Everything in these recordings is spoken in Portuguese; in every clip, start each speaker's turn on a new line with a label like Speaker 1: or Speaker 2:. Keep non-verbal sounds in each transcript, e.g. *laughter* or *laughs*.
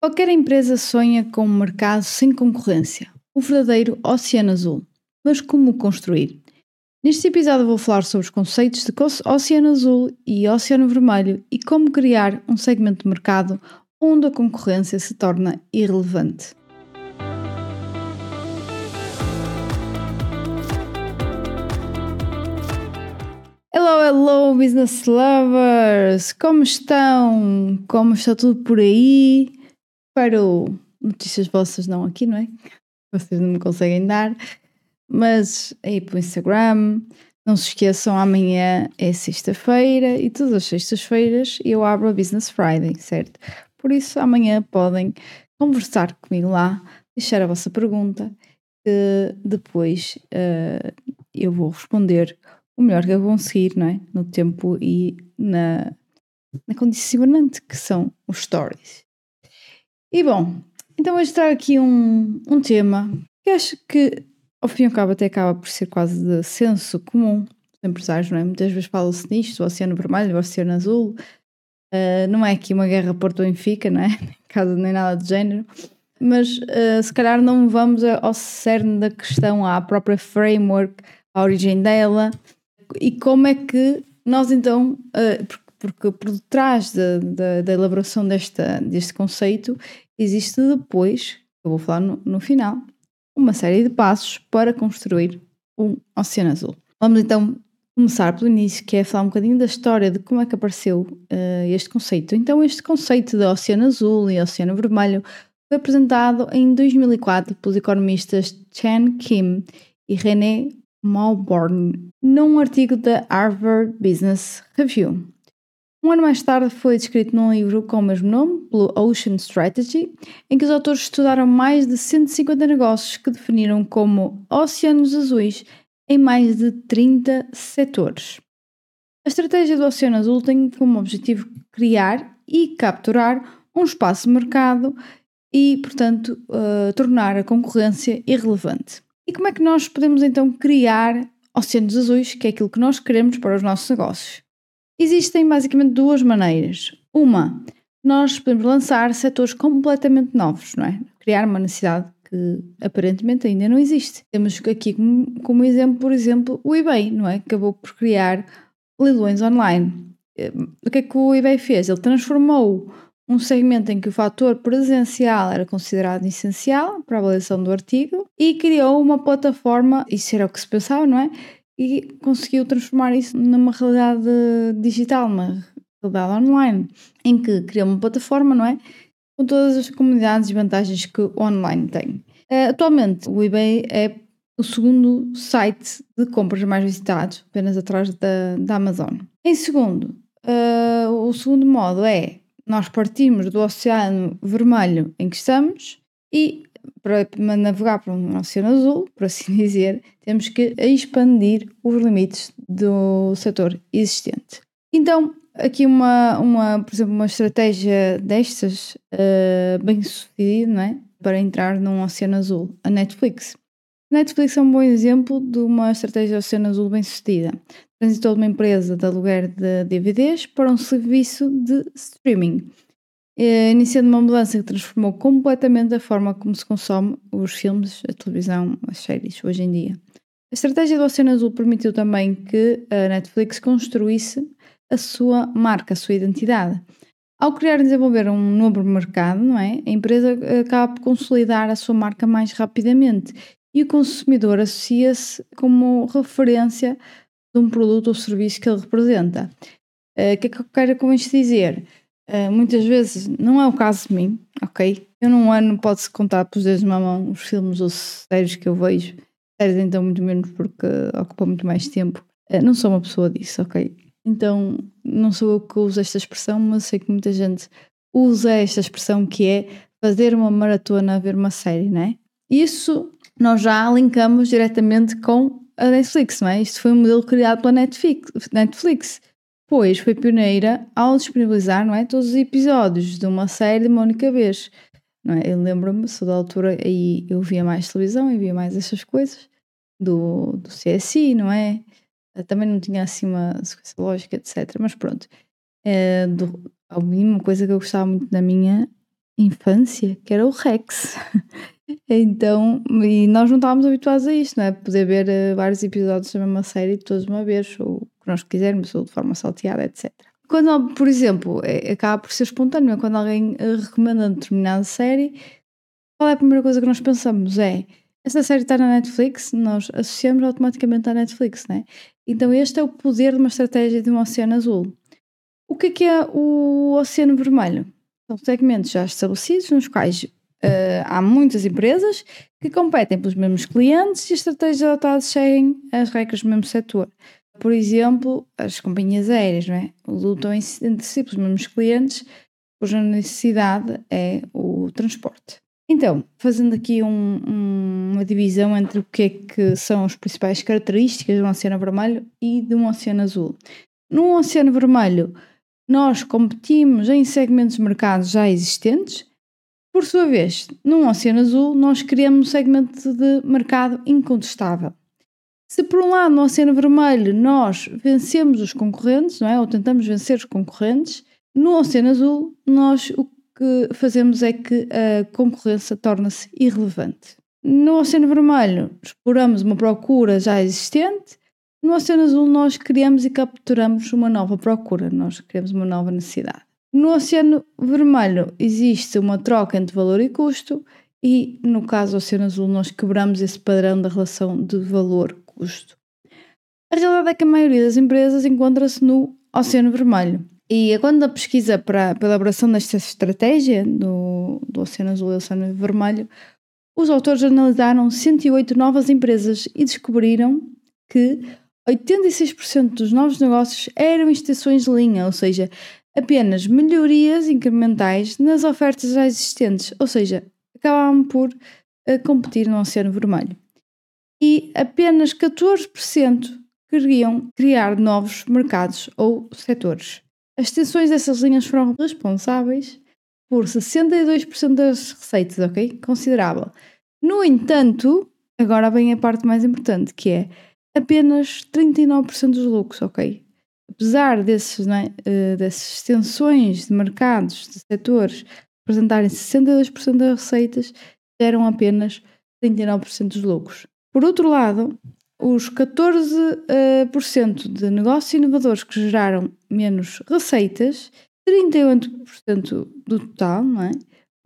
Speaker 1: Qualquer empresa sonha com um mercado sem concorrência, o verdadeiro oceano azul. Mas como construir? Neste episódio vou falar sobre os conceitos de oceano azul e oceano vermelho e como criar um segmento de mercado onde a concorrência se torna irrelevante. Hello, hello, business lovers! Como estão? Como está tudo por aí? Espero notícias vossas não aqui, não é? *laughs* Vocês não me conseguem dar, mas aí para o Instagram. Não se esqueçam, amanhã é sexta-feira e todas as sextas-feiras eu abro a Business Friday, certo? Por isso, amanhã podem conversar comigo lá, deixar a vossa pergunta, que depois uh, eu vou responder o melhor que eu conseguir, não é? No tempo e na, na condicionante que são os stories. E bom, então hoje trago aqui um, um tema que acho que ao fim e ao cabo até acaba por ser quase de senso comum dos empresários, não é? Muitas vezes fala-se nisto, o oceano vermelho, o oceano azul. Uh, não é aqui uma guerra Porto-Benfica, não é? *laughs* Caso nem nada do género. Mas uh, se calhar não vamos ao cerne da questão, à própria framework, à origem dela e como é que nós então, uh, porque por detrás da, elaboração desta, deste conceito existe depois, eu vou falar no, no final, uma série de passos para construir um oceano azul. Vamos então começar pelo início, que é falar um bocadinho da história de como é que apareceu uh, este conceito. Então, este conceito de oceano azul e oceano vermelho foi apresentado em 2004 pelos economistas Chen Kim e René Malborn num artigo da Harvard Business Review. Um ano mais tarde foi descrito num livro com o mesmo nome, pelo Ocean Strategy, em que os autores estudaram mais de 150 negócios que definiram como oceanos azuis em mais de 30 setores. A estratégia do Oceano Azul tem como objetivo criar e capturar um espaço de mercado e, portanto, uh, tornar a concorrência irrelevante. E como é que nós podemos então criar oceanos azuis, que é aquilo que nós queremos para os nossos negócios? Existem basicamente duas maneiras. Uma, nós podemos lançar setores completamente novos, não é? Criar uma necessidade que aparentemente ainda não existe. Temos aqui como, como exemplo, por exemplo, o eBay, não é? Acabou por criar leilões online. Eh, o que é que o eBay fez? Ele transformou um segmento em que o fator presencial era considerado essencial para a avaliação do artigo e criou uma plataforma, isso era o que se pensava, não é? E conseguiu transformar isso numa realidade digital, uma realidade online, em que criou uma plataforma, não é? Com todas as comunidades e vantagens que o online tem. Uh, atualmente, o eBay é o segundo site de compras mais visitado, apenas atrás da, da Amazon. Em segundo, uh, o segundo modo é nós partimos do oceano vermelho em que estamos e para navegar para um oceano azul, por assim *laughs* dizer, temos que expandir os limites do setor existente. Então, aqui uma, uma por exemplo, uma estratégia destas uh, bem sucedida, não é? Para entrar num oceano azul, a Netflix. A Netflix é um bom exemplo de uma estratégia de oceano azul bem sucedida. Transitou de uma empresa de aluguer de DVDs para um serviço de streaming iniciando uma mudança que transformou completamente a forma como se consome os filmes, a televisão, as séries hoje em dia. A estratégia do Oceano Azul permitiu também que a Netflix construísse a sua marca, a sua identidade. Ao criar e desenvolver um novo mercado, não é? a empresa acaba por consolidar a sua marca mais rapidamente e o consumidor associa-se como referência de um produto ou serviço que ele representa. Eh, o que é que eu quero com isto dizer? Uh, muitas vezes não é o caso de mim, ok? Eu num ano pode-se contar pelos dedos de uma mão os filmes ou séries que eu vejo. Séries então muito menos porque ocupa muito mais tempo. Uh, não sou uma pessoa disso, ok? Então não sou eu que uso esta expressão, mas sei que muita gente usa esta expressão que é fazer uma maratona a ver uma série, não é? Isso nós já linkamos diretamente com a Netflix, não é? Isto foi um modelo criado pela Netflix. Netflix pois foi pioneira ao disponibilizar não é, todos os episódios de uma série de uma única vez. Não é? Eu lembro-me, sou da altura, aí eu via mais televisão e via mais essas coisas do, do CSI, não é? Também não tinha assim uma sequência lógica, etc. Mas pronto, é, do, a mínima coisa que eu gostava muito da minha infância, que era o Rex. *laughs* então, e nós não estávamos habituados a isto, não é? Poder ver uh, vários episódios da mesma série todos uma vez, ou que nós quisermos, ou de forma salteada, etc. Quando, por exemplo, é, acaba por ser espontâneo, é? quando alguém uh, recomenda determinada série, qual é a primeira coisa que nós pensamos? É esta série está na Netflix, nós associamos automaticamente à Netflix, né? Então este é o poder de uma estratégia de um oceano azul. O que é, que é o oceano vermelho? São segmentos já estabelecidos nos quais uh, há muitas empresas que competem pelos mesmos clientes e as estratégias adotadas seguem as regras do mesmo setor. Por exemplo, as companhias aéreas não é? lutam entre si pelos mesmos clientes, cuja necessidade é o transporte. Então, fazendo aqui um, um, uma divisão entre o que é que são as principais características de um oceano vermelho e de um oceano azul. No oceano vermelho, nós competimos em segmentos de mercado já existentes. Por sua vez, num oceano azul, nós criamos um segmento de mercado incontestável. Se por um lado no oceano vermelho nós vencemos os concorrentes, não é? Ou tentamos vencer os concorrentes, no oceano azul nós o que fazemos é que a concorrência torna-se irrelevante. No Oceano Vermelho, exploramos uma procura já existente. No Oceano Azul, nós criamos e capturamos uma nova procura, nós criamos uma nova necessidade. No Oceano Vermelho, existe uma troca entre valor e custo, e no caso do Oceano Azul, nós quebramos esse padrão da relação de valor-custo. A realidade é que a maioria das empresas encontra-se no Oceano Vermelho. E quando a pesquisa para, a elaboração desta estratégia do, do Oceano Azul e Oceano Vermelho, os autores analisaram 108 novas empresas e descobriram que 86% dos novos negócios eram extensões de linha, ou seja, apenas melhorias incrementais nas ofertas já existentes, ou seja, acabavam por uh, competir no Oceano Vermelho. E apenas 14% queriam criar novos mercados ou setores. As extensões dessas linhas foram responsáveis por 62% das receitas, ok? Considerável. No entanto, agora vem a parte mais importante, que é apenas 39% dos lucros, ok? Apesar desses, né, dessas extensões de mercados, de setores, apresentarem 62% das receitas, geram apenas 39% dos lucros. Por outro lado, os 14% uh, de negócios inovadores que geraram menos receitas, 38% do total, não é?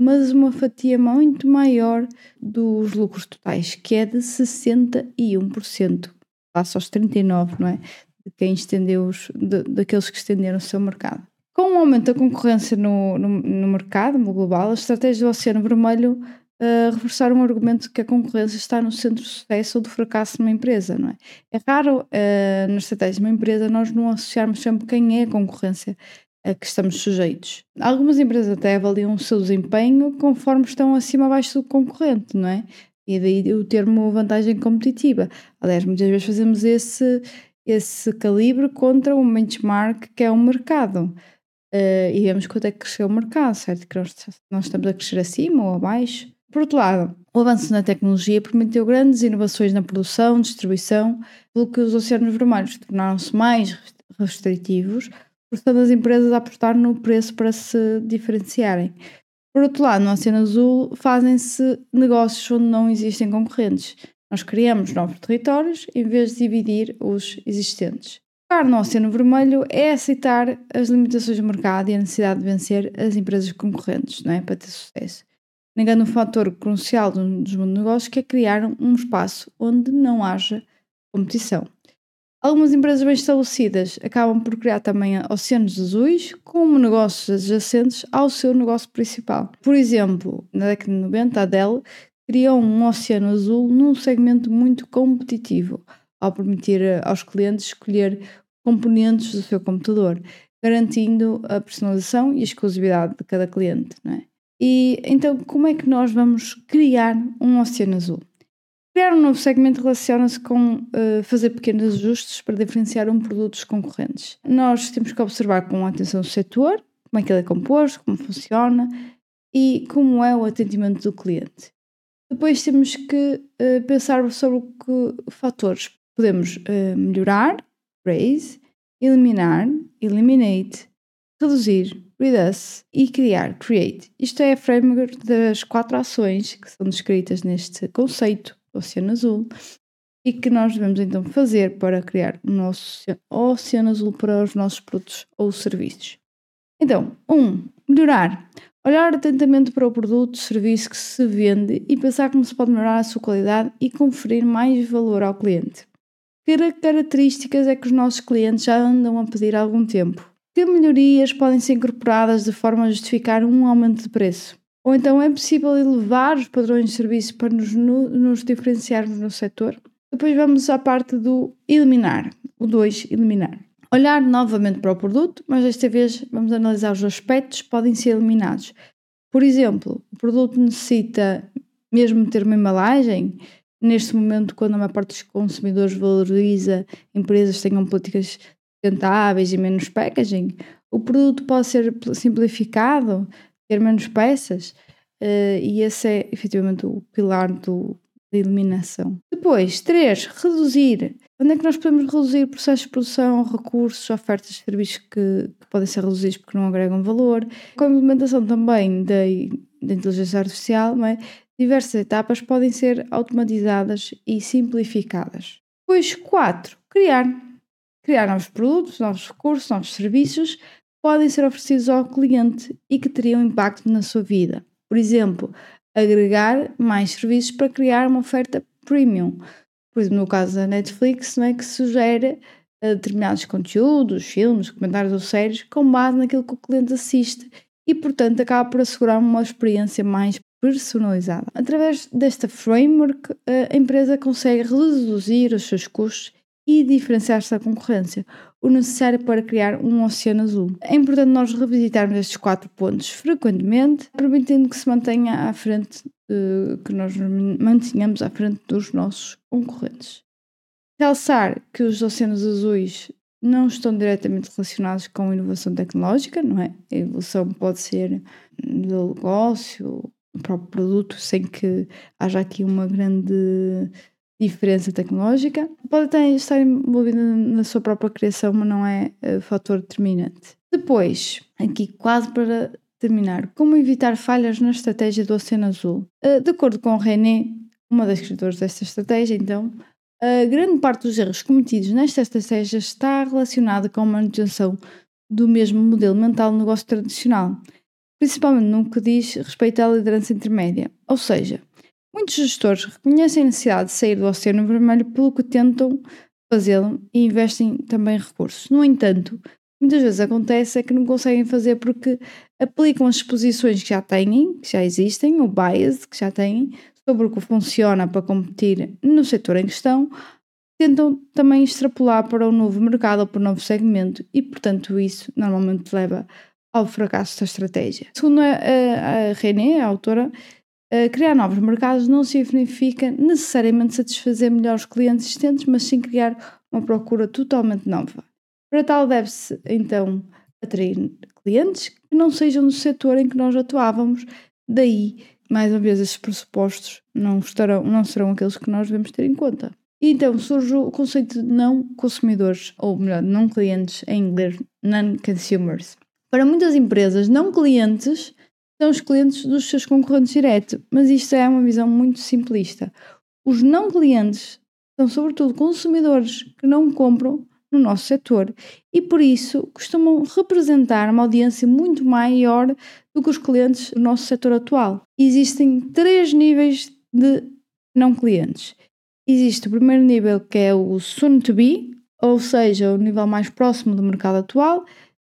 Speaker 1: mas uma fatia muito maior dos lucros totais, que é de 61%, face aos 39%, não é? De quem estendeu os, de, daqueles que estenderam o seu mercado. Com o aumento da concorrência no, no, no mercado no global, a estratégia do Oceano Vermelho uh, reforçar um argumento que a concorrência está no centro do sucesso ou do fracasso de uma empresa, não é? É raro uh, na estratégia de uma empresa nós não associarmos sempre quem é a concorrência a que estamos sujeitos. Algumas empresas até avaliam o seu desempenho conforme estão acima ou abaixo do concorrente, não é? E daí o termo vantagem competitiva. Aliás, muitas vezes fazemos esse, esse calibre contra um benchmark que é o um mercado. Uh, e vemos quanto é que cresceu o mercado, certo? Que nós, nós estamos a crescer acima ou abaixo. Por outro lado, o avanço na tecnologia permitiu grandes inovações na produção, distribuição, pelo que os oceanos vermelhos tornaram-se mais restritivos, forçando as empresas a apostar no preço para se diferenciarem. Por outro lado, no Oceano Azul fazem-se negócios onde não existem concorrentes. Nós criamos novos territórios em vez de dividir os existentes. Ficar no Oceano Vermelho é aceitar as limitações do mercado e a necessidade de vencer as empresas concorrentes não é? para ter sucesso negando um fator crucial dos negócios que é criar um espaço onde não haja competição. Algumas empresas bem estabelecidas acabam por criar também oceanos azuis como negócios adjacentes ao seu negócio principal. Por exemplo, na década de 90, a Dell criou um oceano azul num segmento muito competitivo, ao permitir aos clientes escolher componentes do seu computador, garantindo a personalização e a exclusividade de cada cliente. Não é? E então, como é que nós vamos criar um oceano azul? Criar um novo segmento relaciona-se com uh, fazer pequenos ajustes para diferenciar um produto dos concorrentes. Nós temos que observar com atenção o setor, como é que ele é composto, como funciona e como é o atendimento do cliente. Depois temos que uh, pensar sobre que fatores podemos uh, melhorar, raise, eliminar, eliminate, reduzir, Read Us e criar Create. Isto é a framework das quatro ações que são descritas neste conceito Oceano Azul e que nós devemos então fazer para criar o nosso Oceano Azul para os nossos produtos ou serviços. Então, 1. Um, melhorar. Olhar atentamente para o produto, serviço que se vende e pensar como se pode melhorar a sua qualidade e conferir mais valor ao cliente. Que características é que os nossos clientes já andam a pedir há algum tempo? Que melhorias podem ser incorporadas de forma a justificar um aumento de preço? Ou então é possível elevar os padrões de serviço para nos, nos diferenciarmos no setor? Depois vamos à parte do eliminar. O 2, eliminar. Olhar novamente para o produto, mas desta vez vamos analisar os aspectos que podem ser eliminados. Por exemplo, o produto necessita mesmo ter uma embalagem. Neste momento, quando a maior parte dos consumidores valoriza empresas tenham políticas sustentáveis e menos packaging, o produto pode ser simplificado, ter menos peças, uh, e esse é efetivamente o pilar do, da eliminação. Depois, três, reduzir. Onde é que nós podemos reduzir processos de produção, recursos, ofertas de serviços que, que podem ser reduzidos porque não agregam valor? Com a implementação também da, da inteligência artificial, é? diversas etapas podem ser automatizadas e simplificadas. Depois, quatro, criar. Criar novos produtos, novos recursos, novos serviços que podem ser oferecidos ao cliente e que teriam impacto na sua vida. Por exemplo, agregar mais serviços para criar uma oferta premium. Por exemplo, no caso da Netflix, não é que sugere uh, determinados conteúdos, filmes, comentários ou séries com base naquilo que o cliente assiste e, portanto, acaba por assegurar uma experiência mais personalizada. Através desta framework, a empresa consegue reduzir os seus custos e diferenciar-se da concorrência, o necessário para criar um oceano azul. É importante nós revisitarmos estes quatro pontos frequentemente, permitindo que se mantenha à frente, uh, que nós mantenhamos à frente dos nossos concorrentes. Realçar que os oceanos azuis não estão diretamente relacionados com inovação tecnológica, não é? A evolução pode ser do negócio, do próprio produto, sem que haja aqui uma grande diferença tecnológica. Pode até estar envolvida na sua própria criação, mas não é uh, fator determinante. Depois, aqui quase para terminar, como evitar falhas na estratégia do Oceano Azul? Uh, de acordo com René, uma das escritoras desta estratégia, então, a grande parte dos erros cometidos nesta estratégia está relacionada com a manutenção do mesmo modelo mental de negócio tradicional, principalmente no que diz respeito à liderança intermédia. Ou seja, Muitos gestores reconhecem a necessidade de sair do Oceano Vermelho pelo que tentam fazê-lo e investem também recursos. No entanto, muitas vezes acontece é que não conseguem fazer porque aplicam as exposições que já têm, que já existem, o bias que já têm, sobre o que funciona para competir no setor em questão, tentam também extrapolar para o novo mercado ou para o novo segmento e, portanto, isso normalmente leva ao fracasso da estratégia. Segundo a, a, a René, a autora, criar novos mercados não significa necessariamente satisfazer melhor os clientes existentes, mas sim criar uma procura totalmente nova. Para tal, deve-se então atrair clientes que não sejam do setor em que nós atuávamos, daí, mais uma vez, esses pressupostos não, estarão, não serão aqueles que nós devemos ter em conta. E então surge o conceito de não consumidores, ou melhor, não clientes, em inglês, non-consumers. Para muitas empresas, não clientes são os clientes dos seus concorrentes diretos, mas isto é uma visão muito simplista. Os não clientes são, sobretudo, consumidores que não compram no nosso setor e, por isso, costumam representar uma audiência muito maior do que os clientes do nosso setor atual. Existem três níveis de não clientes. Existe o primeiro nível que é o soon to be, ou seja, o nível mais próximo do mercado atual,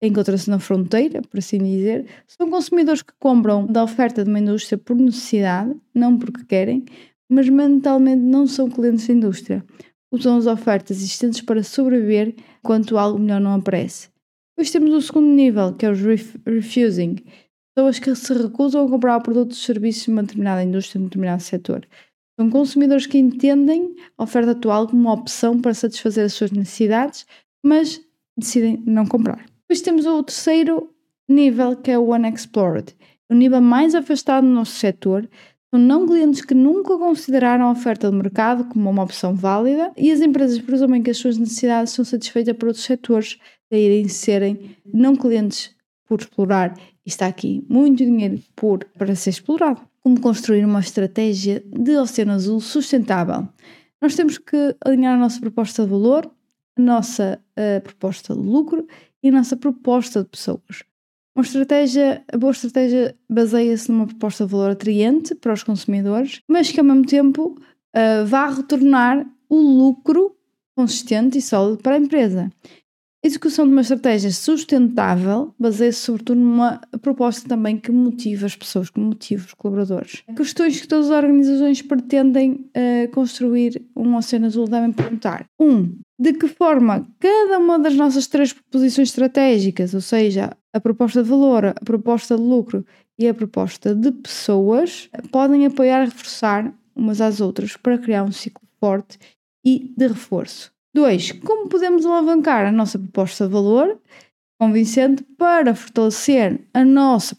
Speaker 1: encontra-se na fronteira, por assim dizer, são consumidores que compram da oferta de uma indústria por necessidade, não porque querem, mas mentalmente não são clientes da indústria. Usam as ofertas existentes para sobreviver enquanto algo melhor não aparece. Depois temos o segundo nível, que é os ref refusing, pessoas que se recusam a comprar produtos ou serviços de uma determinada indústria, de um determinado setor. São consumidores que entendem a oferta atual como uma opção para satisfazer as suas necessidades, mas decidem não comprar. Depois temos o terceiro nível, que é o unexplored. O nível mais afastado do nosso setor são não clientes que nunca consideraram a oferta do mercado como uma opção válida e as empresas presumem que as suas necessidades são satisfeitas por outros setores, daí serem não clientes por explorar e está aqui muito dinheiro por, para ser explorado. Como construir uma estratégia de oceano azul sustentável? Nós temos que alinhar a nossa proposta de valor, a nossa uh, proposta de lucro e a nossa proposta de pessoas. Uma estratégia, a boa estratégia baseia-se numa proposta de valor atraente para os consumidores, mas que ao mesmo tempo uh, vá retornar o lucro consistente e sólido para a empresa. A execução de uma estratégia sustentável baseia-se sobretudo numa proposta também que motive as pessoas, que motive os colaboradores. Questões que todas as organizações pretendem uh, construir um oceano azul devem perguntar. Um, de que forma cada uma das nossas três proposições estratégicas, ou seja, a proposta de valor, a proposta de lucro e a proposta de pessoas, podem apoiar e reforçar umas às outras para criar um ciclo forte e de reforço. 2. Como podemos alavancar a nossa proposta de valor convincente para fortalecer a nossa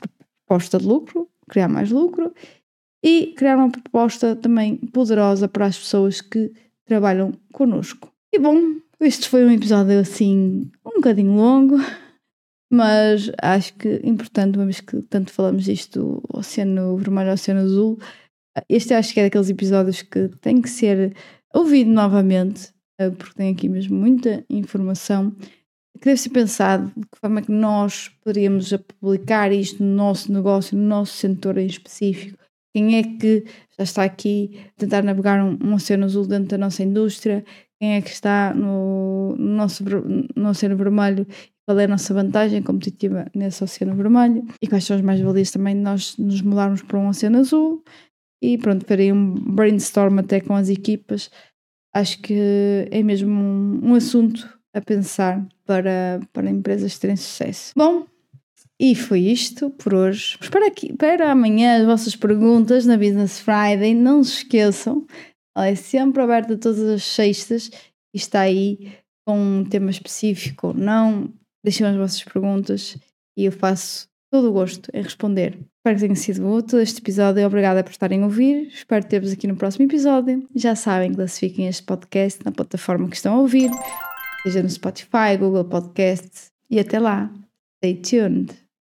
Speaker 1: proposta de lucro, criar mais lucro e criar uma proposta também poderosa para as pessoas que trabalham connosco. E bom, este foi um episódio assim um bocadinho longo, *laughs* mas acho que importante, uma vez que tanto falamos disto Oceano Vermelho Oceano Azul, este acho que é daqueles episódios que tem que ser ouvido novamente porque tem aqui mesmo muita informação que deve ser pensado de que forma é que nós poderíamos publicar isto no nosso negócio, no nosso setor em específico. Quem é que já está aqui a tentar navegar um, um oceano azul dentro da nossa indústria? Quem é que está no, no nosso no oceano vermelho? Qual é a nossa vantagem competitiva nesse oceano vermelho? E quais são as mais-valias também de nós nos mudarmos para um oceano azul? E pronto, farei um brainstorm até com as equipas acho que é mesmo um, um assunto a pensar para, para empresas terem sucesso. Bom, e foi isto por hoje. Espero aqui, para amanhã as vossas perguntas na Business Friday. Não se esqueçam, ela é sempre aberta todas as sextas e está aí com um tema específico ou não. Deixem as vossas perguntas e eu faço todo o gosto em responder. Espero que tenha sido útil este episódio. Obrigada por estarem a ouvir. Espero ter-vos aqui no próximo episódio. Já sabem, classifiquem este podcast na plataforma que estão a ouvir, seja no Spotify, Google Podcasts. E até lá. Stay tuned.